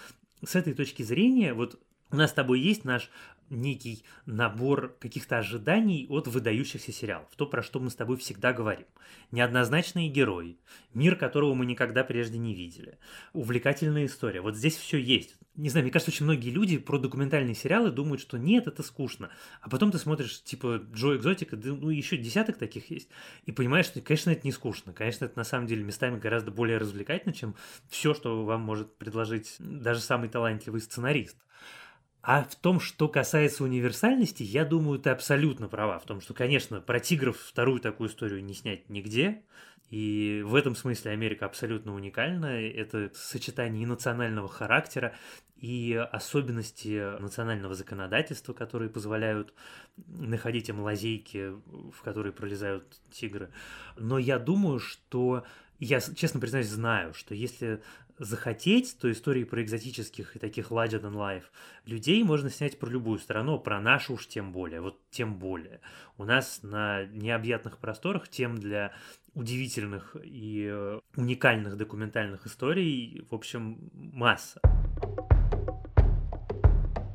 с этой точки зрения, вот у нас с тобой есть наш некий набор каких-то ожиданий от выдающихся сериалов. То, про что мы с тобой всегда говорим. Неоднозначные герои, мир которого мы никогда прежде не видели, увлекательная история. Вот здесь все есть. Не знаю, мне кажется, очень многие люди про документальные сериалы думают, что нет, это скучно. А потом ты смотришь, типа, Джо Экзотика, ну, еще десяток таких есть, и понимаешь, что, конечно, это не скучно. Конечно, это на самом деле местами гораздо более развлекательно, чем все, что вам может предложить даже самый талантливый сценарист. А в том, что касается универсальности, я думаю, ты абсолютно права. В том, что, конечно, про тигров вторую такую историю не снять нигде. И в этом смысле Америка абсолютно уникальна. Это сочетание и национального характера, и особенности национального законодательства, которые позволяют находить им лазейки, в которые пролезают тигры. Но я думаю, что я, честно признаюсь, знаю, что если захотеть, то истории про экзотических и таких larger than life людей можно снять про любую страну, про нашу уж тем более, вот тем более. У нас на необъятных просторах тем для удивительных и э, уникальных документальных историй, в общем, масса.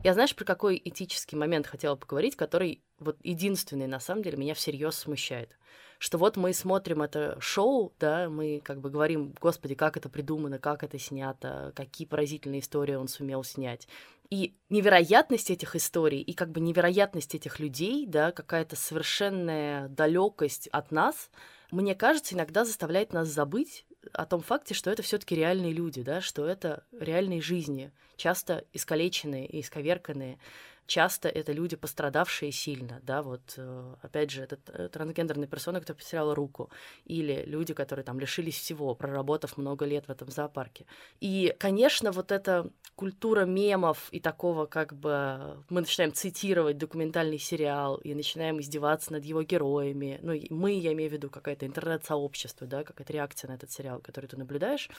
Я знаешь, про какой этический момент хотела поговорить, который вот единственный, на самом деле, меня всерьез смущает что вот мы смотрим это шоу, да, мы как бы говорим, господи, как это придумано, как это снято, какие поразительные истории он сумел снять. И невероятность этих историй, и как бы невероятность этих людей, да, какая-то совершенная далекость от нас, мне кажется, иногда заставляет нас забыть о том факте, что это все-таки реальные люди, да, что это реальные жизни, часто искалеченные и исковерканные, часто это люди, пострадавшие сильно, да, вот, э, опять же, этот э, трансгендерный персона, кто потеряла руку, или люди, которые там лишились всего, проработав много лет в этом зоопарке. И, конечно, вот эта культура мемов и такого, как бы, мы начинаем цитировать документальный сериал и начинаем издеваться над его героями, ну, мы, я имею в виду, какое-то интернет-сообщество, да, какая-то реакция на этот сериал, который ты наблюдаешь.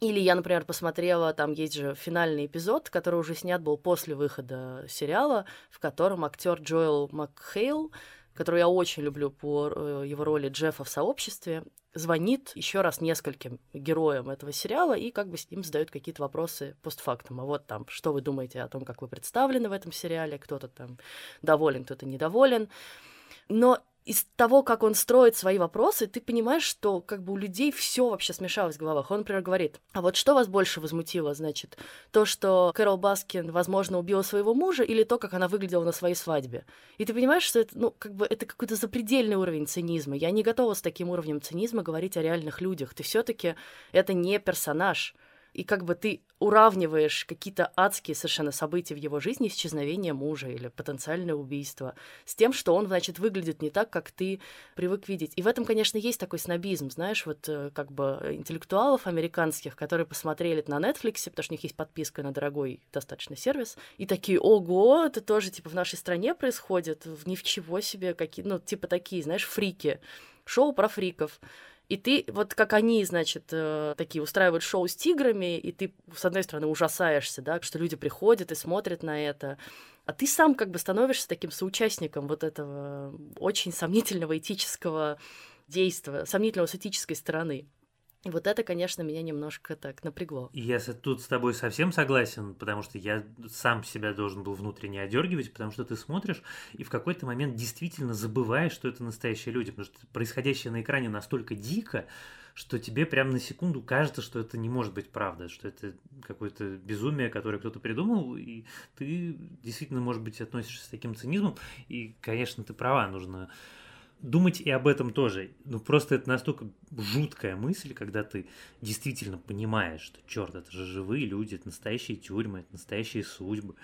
Или я, например, посмотрела, там есть же финальный эпизод, который уже снят был после выхода сериала, сериала, в котором актер Джоэл Макхейл, которого я очень люблю по э, его роли Джеффа в сообществе, звонит еще раз нескольким героям этого сериала и как бы с ним задают какие-то вопросы постфактум. А вот там, что вы думаете о том, как вы представлены в этом сериале, кто-то там доволен, кто-то недоволен. Но из того, как он строит свои вопросы, ты понимаешь, что как бы у людей все вообще смешалось в головах. Он, например, говорит, а вот что вас больше возмутило, значит, то, что Кэрол Баскин, возможно, убила своего мужа, или то, как она выглядела на своей свадьбе? И ты понимаешь, что это, ну, как бы это какой-то запредельный уровень цинизма. Я не готова с таким уровнем цинизма говорить о реальных людях. Ты все таки это не персонаж и как бы ты уравниваешь какие-то адские совершенно события в его жизни, исчезновение мужа или потенциальное убийство, с тем, что он, значит, выглядит не так, как ты привык видеть. И в этом, конечно, есть такой снобизм, знаешь, вот э, как бы интеллектуалов американских, которые посмотрели на Netflix, потому что у них есть подписка на дорогой достаточно сервис, и такие, ого, это тоже, типа, в нашей стране происходит, ничего себе, какие, ну, типа такие, знаешь, фрики, шоу про фриков. И ты, вот как они, значит, э, такие устраивают шоу с тиграми, и ты, с одной стороны, ужасаешься, да, что люди приходят и смотрят на это, а ты сам как бы становишься таким соучастником вот этого очень сомнительного этического действия, сомнительного с этической стороны. И вот это, конечно, меня немножко так напрягло. Я тут с тобой совсем согласен, потому что я сам себя должен был внутренне одергивать, потому что ты смотришь и в какой-то момент действительно забываешь, что это настоящие люди, потому что происходящее на экране настолько дико, что тебе прям на секунду кажется, что это не может быть правда, что это какое-то безумие, которое кто-то придумал, и ты действительно, может быть, относишься с таким цинизмом, и, конечно, ты права, нужно думать и об этом тоже. Ну, просто это настолько жуткая мысль, когда ты действительно понимаешь, что, черт, это же живые люди, это настоящие тюрьмы, это настоящие судьбы.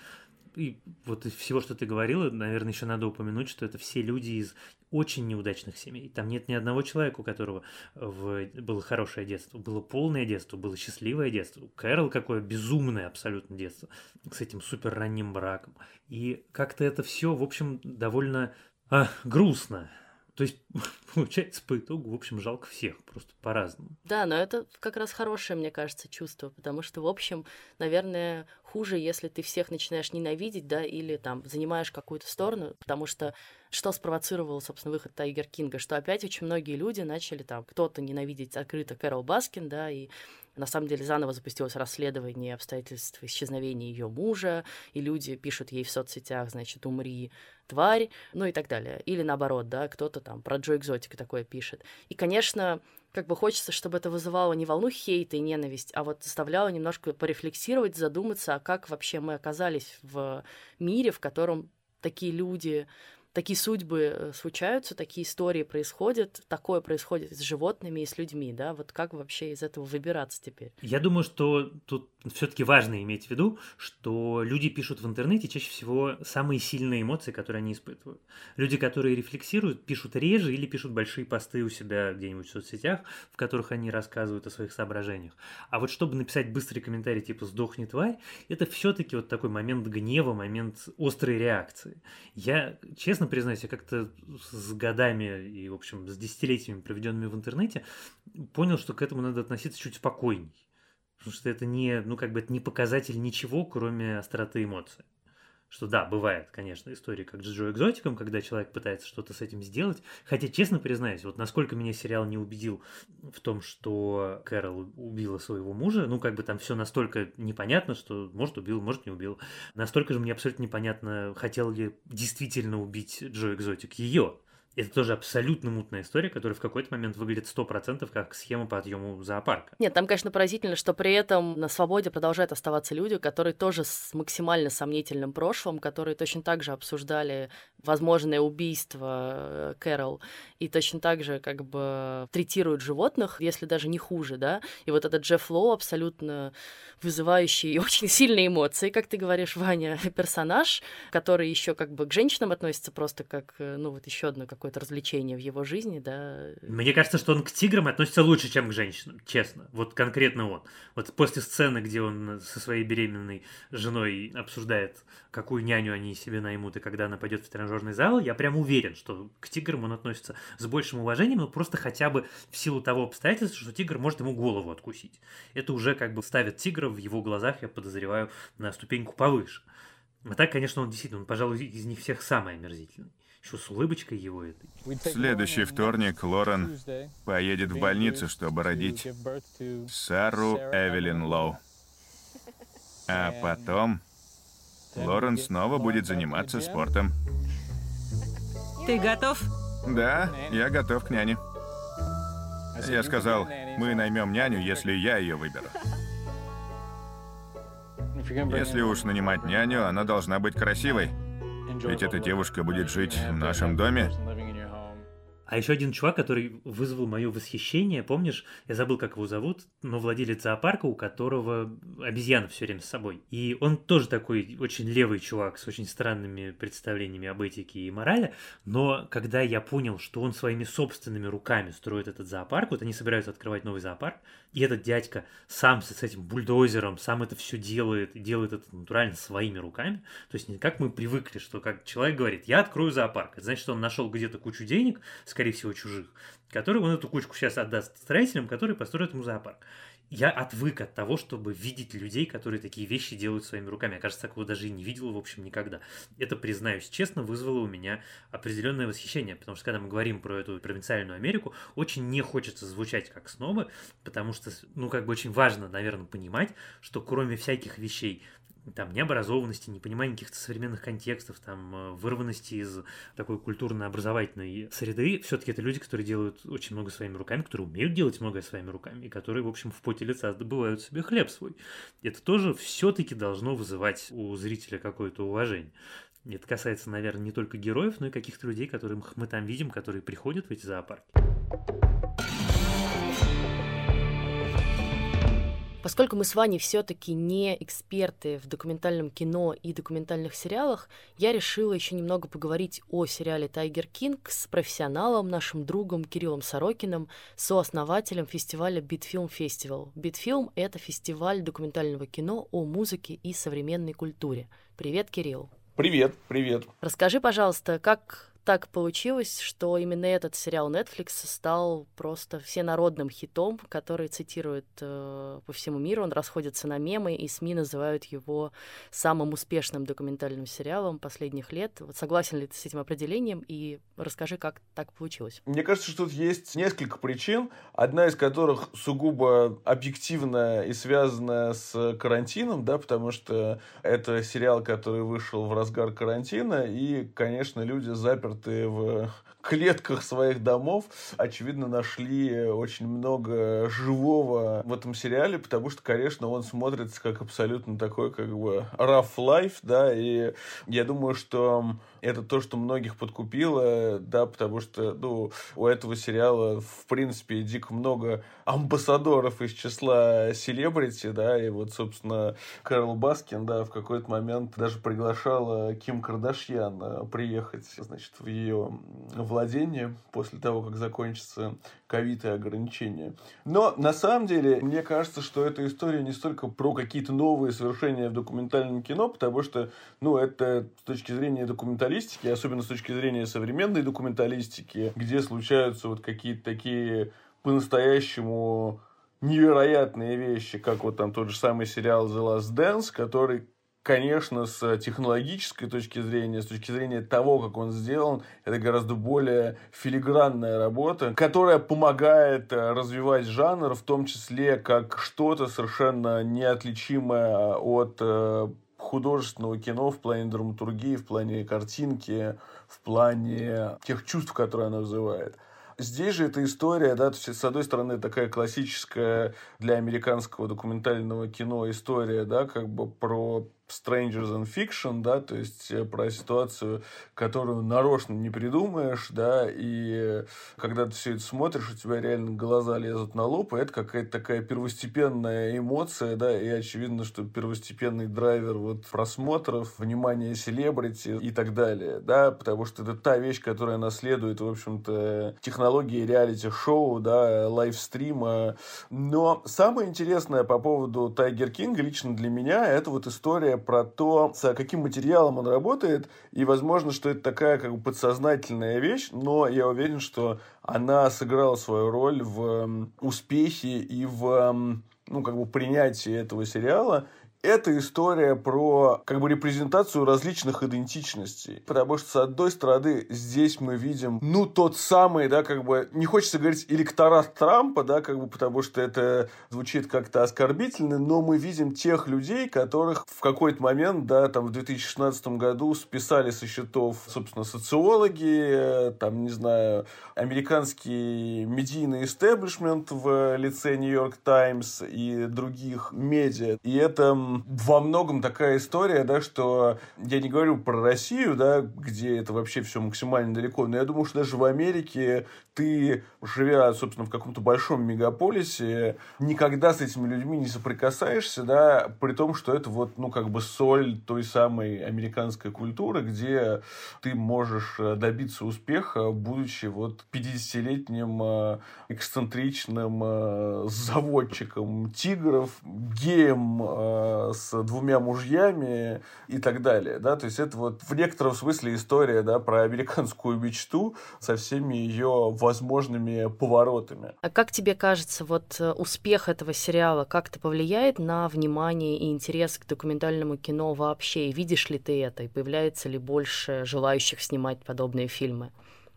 И вот из всего, что ты говорила, наверное, еще надо упомянуть, что это все люди из очень неудачных семей. Там нет ни одного человека, у которого в... было хорошее детство. Было полное детство, было счастливое детство. Кэрол какое безумное абсолютно детство с этим супер ранним браком. И как-то это все, в общем, довольно а, грустно. То есть, *laughs* получается, по итогу, в общем, жалко всех, просто по-разному. Да, но это как раз хорошее, мне кажется, чувство, потому что, в общем, наверное, хуже, если ты всех начинаешь ненавидеть, да, или там занимаешь какую-то сторону, потому что что спровоцировало, собственно, выход Tiger King а, что опять очень многие люди начали там, кто-то ненавидеть открыто Кэрол Баскин, да, и на самом деле заново запустилось расследование обстоятельств исчезновения ее мужа, и люди пишут ей в соцсетях, значит, умри, тварь, ну и так далее. Или наоборот, да, кто-то там про Джо Экзотика такое пишет. И, конечно, как бы хочется, чтобы это вызывало не волну хейта и ненависть, а вот заставляло немножко порефлексировать, задуматься, а как вообще мы оказались в мире, в котором такие люди такие судьбы э, случаются, такие истории происходят, такое происходит с животными и с людьми, да, вот как вообще из этого выбираться теперь? Я думаю, что тут все-таки важно иметь в виду, что люди пишут в интернете чаще всего самые сильные эмоции, которые они испытывают. Люди, которые рефлексируют, пишут реже или пишут большие посты у себя где-нибудь в соцсетях, в которых они рассказывают о своих соображениях. А вот чтобы написать быстрый комментарий типа «сдохни, тварь», это все-таки вот такой момент гнева, момент острой реакции. Я, честно признаюсь, я как-то с годами и, в общем, с десятилетиями, проведенными в интернете, понял, что к этому надо относиться чуть спокойней. Потому что это не, ну, как бы это не показатель ничего, кроме остроты эмоций. Что да, бывает, конечно, истории как с Джо Экзотиком, когда человек пытается что-то с этим сделать. Хотя, честно признаюсь, вот насколько меня сериал не убедил в том, что Кэрол убила своего мужа, ну, как бы там все настолько непонятно, что может убил, может не убил. Настолько же мне абсолютно непонятно, хотел ли действительно убить Джо Экзотик ее. Это тоже абсолютно мутная история, которая в какой-то момент выглядит 100% как схема по отъему зоопарка. Нет, там, конечно, поразительно, что при этом на свободе продолжают оставаться люди, которые тоже с максимально сомнительным прошлым, которые точно так же обсуждали возможное убийство э, Кэрол и точно так же как бы третируют животных, если даже не хуже, да. И вот этот Джефф Лоу абсолютно вызывающий очень сильные эмоции, как ты говоришь, Ваня, *laughs* персонаж, который еще как бы к женщинам относится просто как, э, ну вот еще одно какое-то развлечение в его жизни, да. Мне кажется, что он к тиграм относится лучше, чем к женщинам, честно. Вот конкретно он. Вот после сцены, где он со своей беременной женой обсуждает, какую няню они себе наймут и когда она пойдет в тренажерный зал, я прям уверен, что к тиграм он относится с большим уважением, но просто хотя бы в силу того обстоятельства, что тигр может ему голову откусить. Это уже как бы ставит тигра в его глазах, я подозреваю, на ступеньку повыше. А так, конечно, он действительно, он, пожалуй, из них всех самый омерзительный. Еще с улыбочкой его этой. Следующий вторник Лорен поедет в больницу, чтобы родить Сару Эвелин Лоу. А потом Лорен снова будет заниматься спортом. Ты готов? Да, я готов к няне. Я сказал, мы наймем няню, если я ее выберу. Если уж нанимать няню, она должна быть красивой. Ведь эта девушка будет жить в нашем доме. А еще один чувак, который вызвал мое восхищение, помнишь, я забыл, как его зовут, но владелец зоопарка, у которого обезьяна все время с собой. И он тоже такой очень левый чувак с очень странными представлениями об этике и морали, но когда я понял, что он своими собственными руками строит этот зоопарк, вот они собираются открывать новый зоопарк, и этот дядька сам с этим бульдозером, сам это все делает, делает это натурально своими руками. То есть не как мы привыкли, что как человек говорит, я открою зоопарк. Это значит, что он нашел где-то кучу денег, скорее всего, чужих, которые он эту кучку сейчас отдаст строителям, которые построят ему зоопарк я отвык от того, чтобы видеть людей, которые такие вещи делают своими руками. Я, кажется, такого даже и не видел, в общем, никогда. Это, признаюсь честно, вызвало у меня определенное восхищение, потому что, когда мы говорим про эту провинциальную Америку, очень не хочется звучать как снобы, потому что, ну, как бы очень важно, наверное, понимать, что кроме всяких вещей, там, необразованности, непонимания каких-то современных контекстов, там, э, вырванности из такой культурно-образовательной среды, все-таки это люди, которые делают очень много своими руками, которые умеют делать многое своими руками, и которые, в общем, в поте лица добывают себе хлеб свой. Это тоже все-таки должно вызывать у зрителя какое-то уважение. Это касается, наверное, не только героев, но и каких-то людей, которых мы там видим, которые приходят в эти зоопарки. Поскольку мы с Ваней все-таки не эксперты в документальном кино и документальных сериалах, я решила еще немного поговорить о сериале «Тайгер Кинг» с профессионалом, нашим другом Кириллом Сорокиным, сооснователем фестиваля «Битфилм Фестивал». «Битфилм» — это фестиваль документального кино о музыке и современной культуре. Привет, Кирилл. Привет, привет. Расскажи, пожалуйста, как так получилось, что именно этот сериал Netflix стал просто всенародным хитом, который цитируют э, по всему миру. Он расходится на мемы, и СМИ называют его самым успешным документальным сериалом последних лет. Вот согласен ли ты с этим определением? И расскажи, как так получилось. Мне кажется, что тут есть несколько причин, одна из которых сугубо объективная и связана с карантином, да, потому что это сериал, который вышел в разгар карантина, и, конечно, люди заперты заперты в клетках своих домов, очевидно, нашли очень много живого в этом сериале, потому что, конечно, он смотрится как абсолютно такой, как бы, rough life, да, и я думаю, что это то, что многих подкупило, да, потому что, ну, у этого сериала, в принципе, дико много амбассадоров из числа селебрити, да, и вот, собственно, Кэрол Баскин, да, в какой-то момент даже приглашала Ким Кардашьян э, приехать, значит, в ее владение после того, как закончится ковид и ограничения. Но, на самом деле, мне кажется, что эта история не столько про какие-то новые совершения в документальном кино, потому что, ну, это с точки зрения документалистики, особенно с точки зрения современной документалистики, где случаются вот какие-то такие по-настоящему невероятные вещи, как вот там тот же самый сериал The Last Dance, который конечно, с технологической точки зрения, с точки зрения того, как он сделан, это гораздо более филигранная работа, которая помогает э, развивать жанр, в том числе как что-то совершенно неотличимое от э, художественного кино, в плане драматургии, в плане картинки, в плане тех чувств, которые она вызывает. Здесь же эта история, да, то есть, с одной стороны, такая классическая для американского документального кино история, да, как бы про Strangers and Fiction, да, то есть э, про ситуацию, которую нарочно не придумаешь, да, и когда ты все это смотришь, у тебя реально глаза лезут на лоб, и это какая-то такая первостепенная эмоция, да, и очевидно, что первостепенный драйвер вот просмотров, внимания селебрити и так далее, да, потому что это та вещь, которая наследует, в общем-то, технологии реалити-шоу, да, лайвстрима, но самое интересное по поводу Тайгер Кинга лично для меня, это вот история про то, с каким материалом он работает, и возможно, что это такая как бы подсознательная вещь, но я уверен, что она сыграла свою роль в успехе и в ну, как бы принятии этого сериала, это история про как бы репрезентацию различных идентичностей. Потому что, с одной стороны, здесь мы видим, ну, тот самый, да, как бы, не хочется говорить электорат Трампа, да, как бы, потому что это звучит как-то оскорбительно, но мы видим тех людей, которых в какой-то момент, да, там, в 2016 году списали со счетов, собственно, социологи, там, не знаю, американский медийный истеблишмент в лице Нью-Йорк Таймс и других медиа. И это во многом такая история, да, что я не говорю про Россию, да, где это вообще все максимально далеко, но я думаю, что даже в Америке ты, живя, собственно, в каком-то большом мегаполисе, никогда с этими людьми не соприкасаешься, да, при том, что это вот, ну, как бы соль той самой американской культуры, где ты можешь э, добиться успеха, будучи вот 50-летним э, эксцентричным э, заводчиком тигров, геем с двумя мужьями и так далее, да, то есть это вот в некотором смысле история, да, про американскую мечту со всеми ее возможными поворотами. А как тебе кажется, вот э, успех этого сериала как-то повлияет на внимание и интерес к документальному кино вообще? И видишь ли ты это? И появляется ли больше желающих снимать подобные фильмы?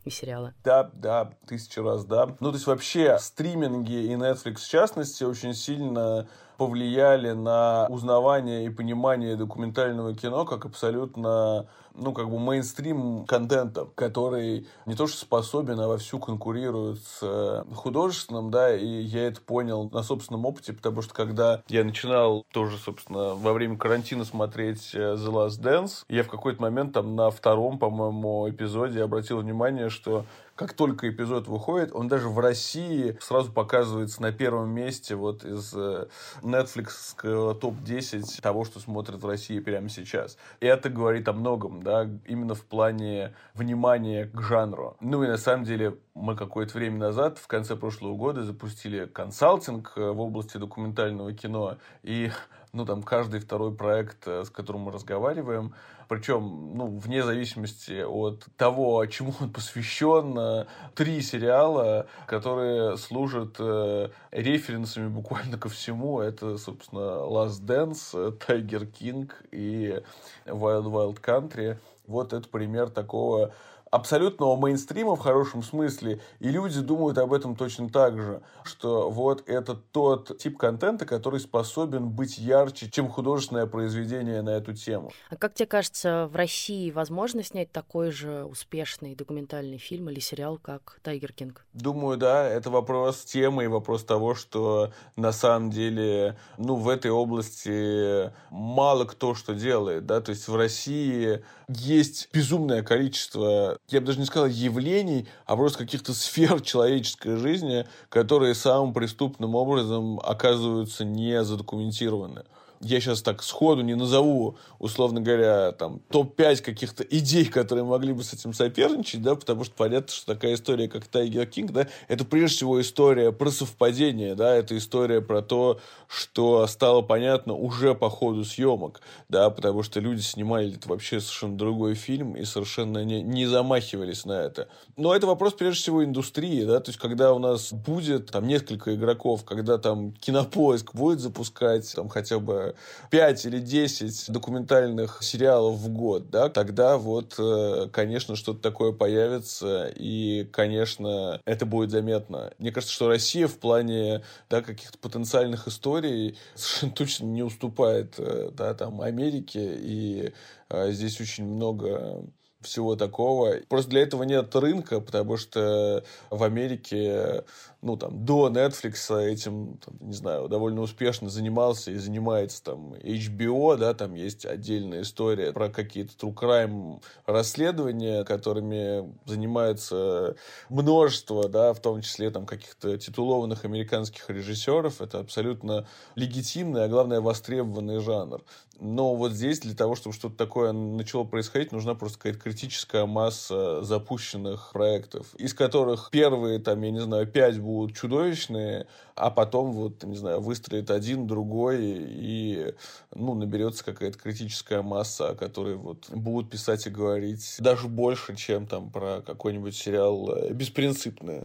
и сериалы. Да, да, тысячу раз, да. Ну, то есть вообще стриминги и Netflix в частности очень сильно повлияли на узнавание и понимание документального кино как абсолютно ну, как бы мейнстрим контента, который не то что способен, а вовсю конкурирует с э, художественным, да, и я это понял на собственном опыте, потому что когда я начинал тоже, собственно, во время карантина смотреть э, The Last Dance, я в какой-то момент там на втором, по-моему, эпизоде обратил внимание, что как только эпизод выходит, он даже в России сразу показывается на первом месте вот из э, Netflix топ-10 того, что смотрят в России прямо сейчас. И это говорит о многом, да, именно в плане внимания к жанру. Ну и на самом деле мы какое-то время назад, в конце прошлого года, запустили консалтинг э, в области документального кино, и ну, там, каждый второй проект, э, с которым мы разговариваем, причем, ну, вне зависимости от того, чему он посвящен, э, три сериала, которые служат э, референсами буквально ко всему. Это, собственно, Last Dance, Tiger King и Wild Wild Country. Вот это пример такого абсолютного мейнстрима в хорошем смысле, и люди думают об этом точно так же, что вот это тот тип контента, который способен быть ярче, чем художественное произведение на эту тему. А как тебе кажется, в России возможно снять такой же успешный документальный фильм или сериал, как «Тайгер Кинг»? Думаю, да, это вопрос темы и вопрос того, что на самом деле, ну, в этой области мало кто что делает, да, то есть в России есть безумное количество я бы даже не сказал явлений, а просто каких-то сфер человеческой жизни, которые самым преступным образом оказываются не задокументированы я сейчас так сходу не назову, условно говоря, там, топ-5 каких-то идей, которые могли бы с этим соперничать, да, потому что понятно, что такая история, как Тайгер Кинг, да, это прежде всего история про совпадение, да, это история про то, что стало понятно уже по ходу съемок, да, потому что люди снимали это вообще совершенно другой фильм и совершенно не, не замахивались на это. Но это вопрос прежде всего индустрии, да, то есть когда у нас будет там несколько игроков, когда там кинопоиск будет запускать там хотя бы 5 или 10 документальных сериалов в год, да, тогда вот, э, конечно, что-то такое появится, и, конечно, это будет заметно. Мне кажется, что Россия в плане да, каких-то потенциальных историй *laughs* совершенно точно не уступает э, да, там, Америке, и а, здесь очень много всего такого. Просто для этого нет рынка, потому что в Америке ну, там, до Netflix этим, там, не знаю, довольно успешно занимался и занимается там HBO, да, там есть отдельная история про какие-то true crime расследования, которыми занимается множество, да, в том числе там каких-то титулованных американских режиссеров. Это абсолютно легитимный, а главное востребованный жанр. Но вот здесь для того, чтобы что-то такое начало происходить, нужна просто какая-то критическая масса запущенных проектов, из которых первые, там, я не знаю, пять будут чудовищные, а потом вот, не знаю, выстроит один, другой, и, ну, наберется какая-то критическая масса, о которой вот будут писать и говорить даже больше, чем там про какой-нибудь сериал «Беспринципное».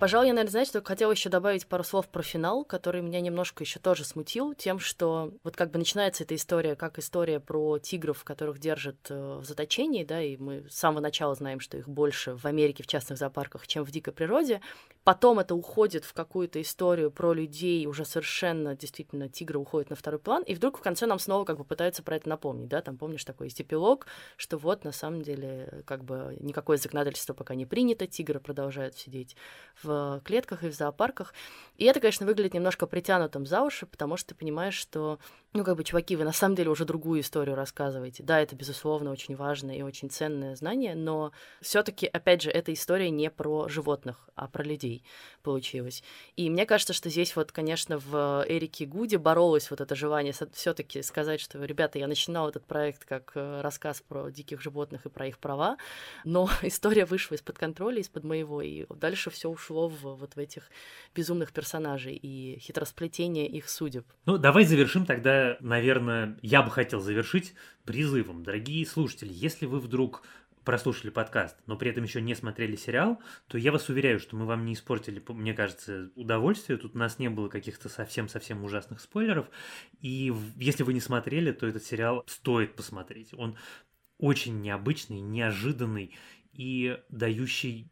Пожалуй, я, наверное, знаете, только хотела еще добавить пару слов про финал, который меня немножко еще тоже смутил тем, что вот как бы начинается эта история, как история про тигров, которых держат э, в заточении, да, и мы с самого начала знаем, что их больше в Америке в частных зоопарках, чем в дикой природе. Потом это уходит в какую-то историю про людей, уже совершенно действительно тигры уходят на второй план, и вдруг в конце нам снова как бы пытаются про это напомнить, да, там помнишь такой есть эпилог, что вот на самом деле как бы никакое законодательство пока не принято, тигры продолжают сидеть в в клетках и в зоопарках. И это, конечно, выглядит немножко притянутым за уши, потому что ты понимаешь, что, ну, как бы, чуваки, вы на самом деле уже другую историю рассказываете. Да, это, безусловно, очень важное и очень ценное знание, но все таки опять же, эта история не про животных, а про людей получилась. И мне кажется, что здесь вот, конечно, в Эрике Гуде боролось вот это желание все таки сказать, что, ребята, я начинал этот проект как э, рассказ про диких животных и про их права, но *laughs* история вышла из-под контроля, из-под моего, и дальше все ушло в, вот в этих безумных персонажей и хитросплетение их судеб. Ну, давай завершим тогда, наверное, я бы хотел завершить призывом. Дорогие слушатели, если вы вдруг прослушали подкаст, но при этом еще не смотрели сериал, то я вас уверяю, что мы вам не испортили, мне кажется, удовольствие. Тут у нас не было каких-то совсем-совсем ужасных спойлеров. И если вы не смотрели, то этот сериал стоит посмотреть. Он очень необычный, неожиданный и дающий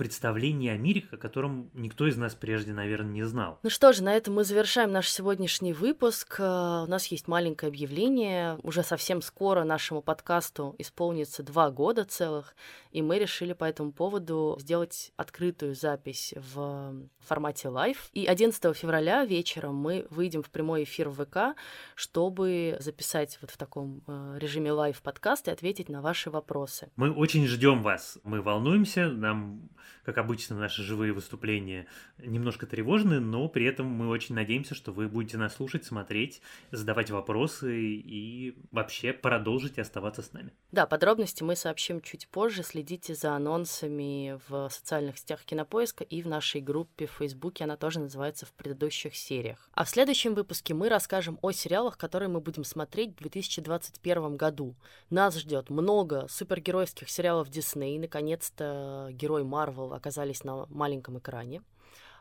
представление о мире, о котором никто из нас прежде, наверное, не знал. Ну что же, на этом мы завершаем наш сегодняшний выпуск. Э, у нас есть маленькое объявление. Уже совсем скоро нашему подкасту исполнится два года целых, и мы решили по этому поводу сделать открытую запись в формате live. И 11 февраля вечером мы выйдем в прямой эфир в ВК, чтобы записать вот в таком э, режиме live подкаст и ответить на ваши вопросы. Мы очень ждем вас. Мы волнуемся, нам как обычно, наши живые выступления немножко тревожны, но при этом мы очень надеемся, что вы будете нас слушать, смотреть, задавать вопросы и вообще продолжите оставаться с нами. Да, подробности мы сообщим чуть позже. Следите за анонсами в социальных сетях Кинопоиска и в нашей группе в Фейсбуке. Она тоже называется в предыдущих сериях. А в следующем выпуске мы расскажем о сериалах, которые мы будем смотреть в 2021 году. Нас ждет много супергеройских сериалов Дисней. Наконец-то герой Марвел Marvel оказались на маленьком экране.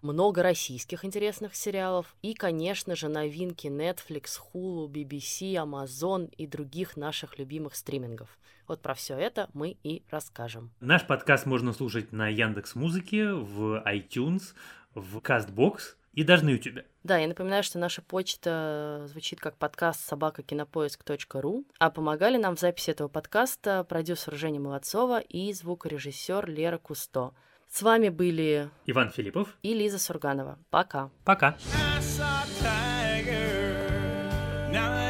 Много российских интересных сериалов и, конечно же, новинки Netflix, Hulu, BBC, Amazon и других наших любимых стримингов. Вот про все это мы и расскажем. Наш подкаст можно слушать на Яндекс Музыке, в iTunes, в Castbox и даже на YouTube. Да, я напоминаю, что наша почта звучит как подкаст собакакинопоиск.ру, а помогали нам в записи этого подкаста продюсер Женя Молодцова и звукорежиссер Лера Кусто. С вами были Иван Филиппов и Лиза Сурганова. Пока. Пока. Now